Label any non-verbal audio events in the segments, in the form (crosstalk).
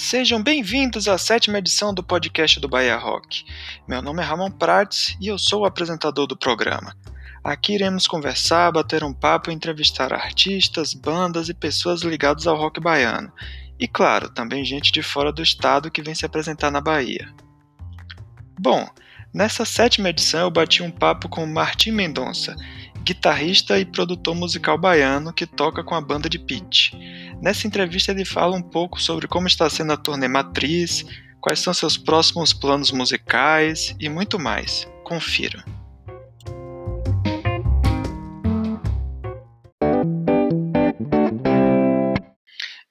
Sejam bem-vindos à sétima edição do podcast do Bahia Rock. Meu nome é Ramon Prates e eu sou o apresentador do programa. Aqui iremos conversar, bater um papo e entrevistar artistas, bandas e pessoas ligadas ao rock baiano. E claro, também gente de fora do estado que vem se apresentar na Bahia. Bom, nessa sétima edição eu bati um papo com Martim Mendonça, guitarrista e produtor musical baiano que toca com a banda de Pitch. Nessa entrevista ele fala um pouco sobre como está sendo a turnê Matriz, quais são seus próximos planos musicais e muito mais. Confira.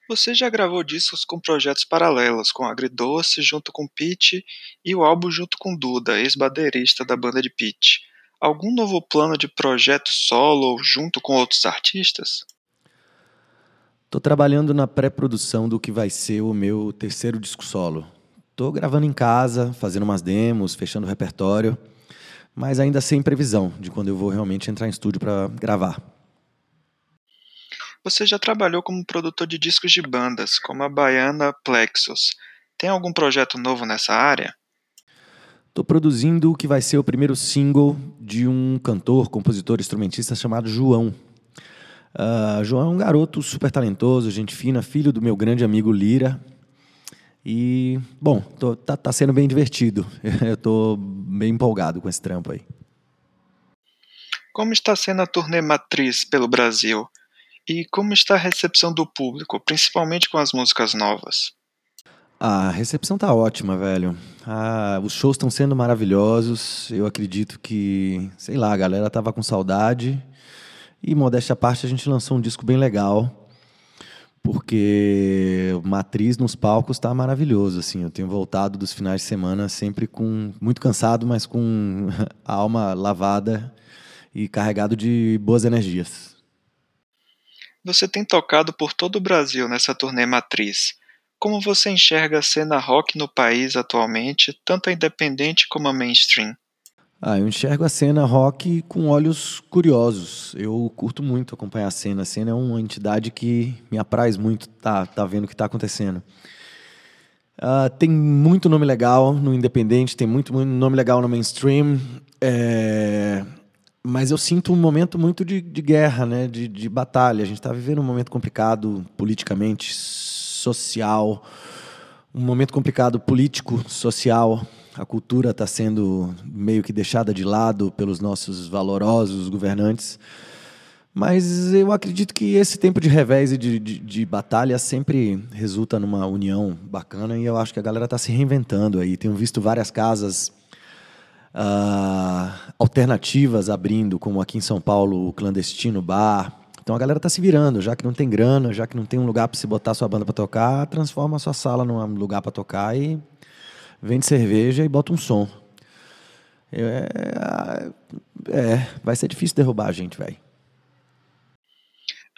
Você já gravou discos com projetos paralelos, com Agridoce junto com Pete e o álbum junto com Duda, ex-baterista da banda de Pete. Algum novo plano de projeto solo junto com outros artistas? Tô trabalhando na pré-produção do que vai ser o meu terceiro disco solo. Tô gravando em casa, fazendo umas demos, fechando o repertório, mas ainda sem previsão de quando eu vou realmente entrar em estúdio para gravar. Você já trabalhou como produtor de discos de bandas, como a baiana Plexus. Tem algum projeto novo nessa área? Estou produzindo o que vai ser o primeiro single de um cantor, compositor, instrumentista chamado João, Uh, João é um garoto super talentoso, gente fina, filho do meu grande amigo Lira. E, bom, tô, tá, tá sendo bem divertido. (laughs) Eu tô bem empolgado com esse trampo aí. Como está sendo a turnê Matriz pelo Brasil? E como está a recepção do público, principalmente com as músicas novas? A recepção tá ótima, velho. Ah, os shows estão sendo maravilhosos. Eu acredito que, sei lá, a galera tava com saudade. E, modéstia à parte, a gente lançou um disco bem legal, porque Matriz nos palcos está maravilhoso. Assim, eu tenho voltado dos finais de semana sempre com muito cansado, mas com (laughs) a alma lavada e carregado de boas energias. Você tem tocado por todo o Brasil nessa turnê Matriz. Como você enxerga a cena rock no país atualmente, tanto a independente como a mainstream? Ah, eu enxergo a cena rock com olhos curiosos. Eu curto muito acompanhar a cena. A cena é uma entidade que me apraz muito tá, tá vendo o que está acontecendo. Uh, tem muito nome legal no independente, tem muito, muito nome legal no mainstream. É... Mas eu sinto um momento muito de, de guerra, né? de, de batalha. A gente está vivendo um momento complicado politicamente, social, um momento complicado político, social a cultura está sendo meio que deixada de lado pelos nossos valorosos governantes. Mas eu acredito que esse tempo de revés e de, de, de, batalha sempre resulta numa união bacana e eu acho que a galera está se reinventando aí. Tenho visto várias casas uh, alternativas abrindo, como aqui em São Paulo, o Clandestino Bar. Então a galera está se virando, já que não tem grana, já que não tem um lugar para se botar sua banda para tocar, transforma a sua sala num lugar para tocar e vende cerveja e bota um som. É, é, vai ser difícil derrubar a gente, velho.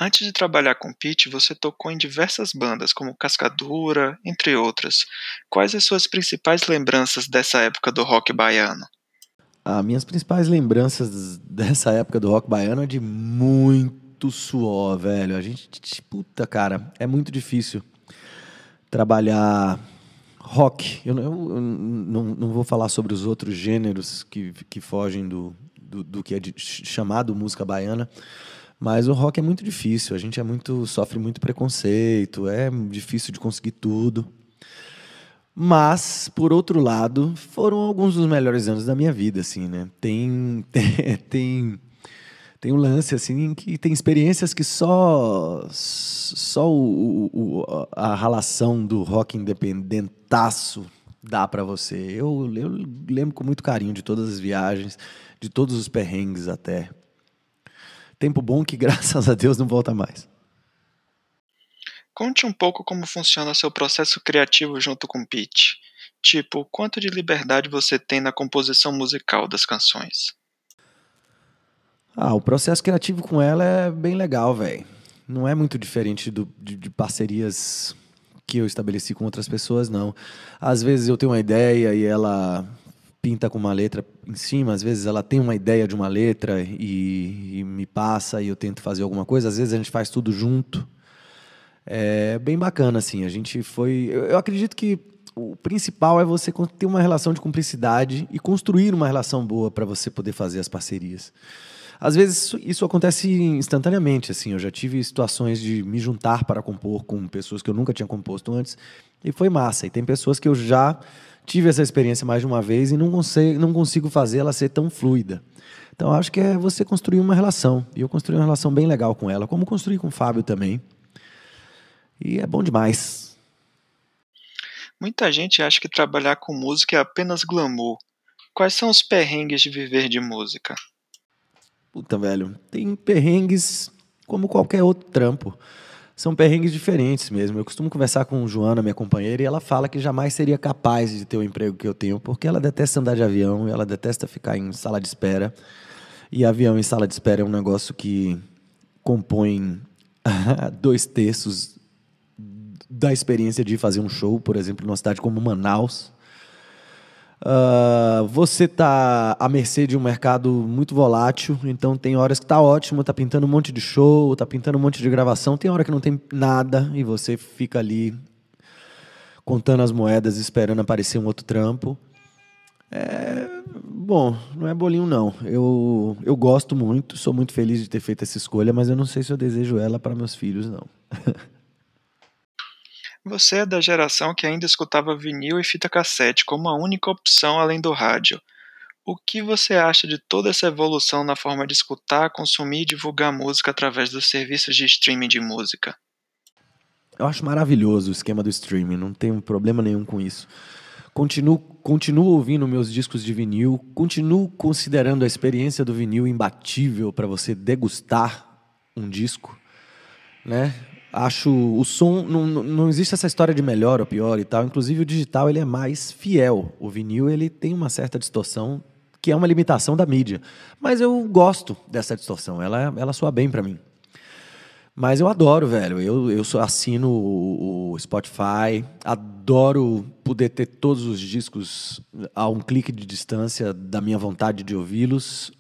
Antes de trabalhar com Pete, você tocou em diversas bandas, como Cascadura, entre outras. Quais as suas principais lembranças dessa época do rock baiano? As minhas principais lembranças dessa época do rock baiano é de muito suor, velho. A gente, puta, cara, é muito difícil trabalhar rock. Eu, eu, eu não, não, vou falar sobre os outros gêneros que, que fogem do, do, do que é de, chamado música baiana, mas o rock é muito difícil. A gente é muito sofre muito preconceito, é difícil de conseguir tudo. Mas, por outro lado, foram alguns dos melhores anos da minha vida, assim, né? Tem, (laughs) tem, tem tem um lance assim que tem experiências que só só o, o, a relação do rock independentaço dá para você. Eu, eu lembro com muito carinho de todas as viagens, de todos os perrengues até. Tempo bom que (laughs) graças a Deus não volta mais. Conte um pouco como funciona seu processo criativo junto com Pete. Tipo, quanto de liberdade você tem na composição musical das canções? Ah, o processo criativo com ela é bem legal, velho. Não é muito diferente do, de, de, parcerias que eu estabeleci com outras pessoas, não. Às vezes eu tenho uma ideia e ela pinta com uma letra em cima, às vezes ela tem uma ideia de uma letra e, e me passa e eu tento fazer alguma coisa, às vezes a gente faz tudo junto. É bem bacana, assim. A gente foi. Eu, eu acredito que o principal é você ter uma relação de cumplicidade e construir uma relação boa para você poder fazer as parcerias. Às vezes isso, acontece instantaneamente, assim. Eu já tive situações de me juntar para compor com pessoas que eu nunca tinha composto antes e foi massa. E tem pessoas que eu já tive essa experiência mais de uma vez e não consigo, não consigo fazer ela ser tão fluida. Então acho que é você construir uma relação. E eu construí uma relação bem legal com ela, como construí com o Fábio também. E é bom demais. Muita gente acha que trabalhar com música é apenas glamour. Quais são os perrengues de viver de música? Puta, velho, tem perrengues como qualquer outro trampo. São perrengues diferentes mesmo. Eu costumo conversar com Joana, minha companheira, e ela fala que jamais seria capaz de ter o emprego que eu tenho, porque ela detesta andar de avião, ela detesta ficar em sala de espera. E avião em sala de espera é um negócio que compõe (laughs) dois terços da experiência de fazer um show, por exemplo, numa cidade como Manaus. Você está à mercê de um mercado muito volátil, então tem horas que está ótimo, está pintando um monte de show, está pintando um monte de gravação, tem hora que não tem nada e você fica ali contando as moedas, esperando aparecer um outro trampo. É, bom, não é bolinho não. Eu, eu gosto muito, sou muito feliz de ter feito essa escolha, mas eu não sei se eu desejo ela para meus filhos não. (laughs) Você é da geração que ainda escutava vinil e fita cassete como a única opção além do rádio. O que você acha de toda essa evolução na forma de escutar, consumir e divulgar música através dos serviços de streaming de música? Eu acho maravilhoso o esquema do streaming, não tenho problema nenhum com isso. Continuo, continuo ouvindo meus discos de vinil, continuo considerando a experiência do vinil imbatível para você degustar um disco, né? Acho o som não, não existe essa história de melhor ou pior e tal. Inclusive o digital ele é mais fiel. O vinil ele tem uma certa distorção que é uma limitação da mídia. Mas eu gosto dessa distorção. Ela ela soa bem para mim. Mas eu adoro velho. Eu eu assino o, o Spotify. Adoro poder ter todos os discos a um clique de distância da minha vontade de ouvi-los.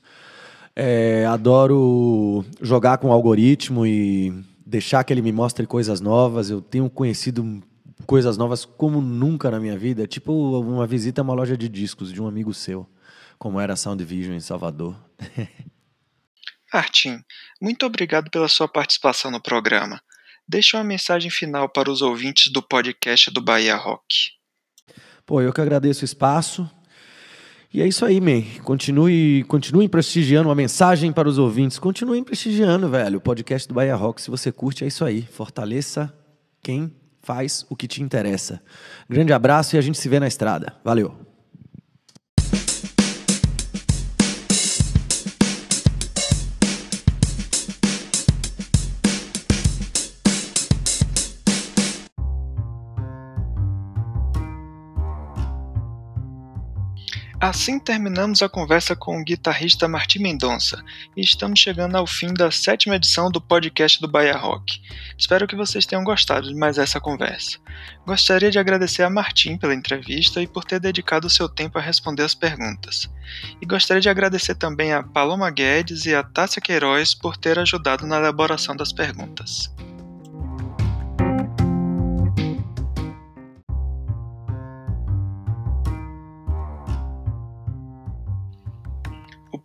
É, adoro jogar com o algoritmo e deixar que ele me mostre coisas novas. Eu tenho conhecido coisas novas como nunca na minha vida. Tipo uma visita a uma loja de discos de um amigo seu, como era a Sound Vision em Salvador. (laughs) Artim, muito obrigado pela sua participação no programa. Deixa uma mensagem final para os ouvintes do podcast do Bahia Rock. Pô, eu que agradeço o espaço. E é isso aí, man. Continue, continue prestigiando uma mensagem para os ouvintes. Continuem prestigiando, velho. O podcast do Bahia Rock, se você curte, é isso aí. Fortaleça quem faz o que te interessa. Grande abraço e a gente se vê na estrada. Valeu. Assim terminamos a conversa com o guitarrista Martim Mendonça e estamos chegando ao fim da sétima edição do podcast do Bahia Rock. Espero que vocês tenham gostado de mais essa conversa. Gostaria de agradecer a Martim pela entrevista e por ter dedicado o seu tempo a responder as perguntas. E gostaria de agradecer também a Paloma Guedes e a Tássia Queiroz por ter ajudado na elaboração das perguntas.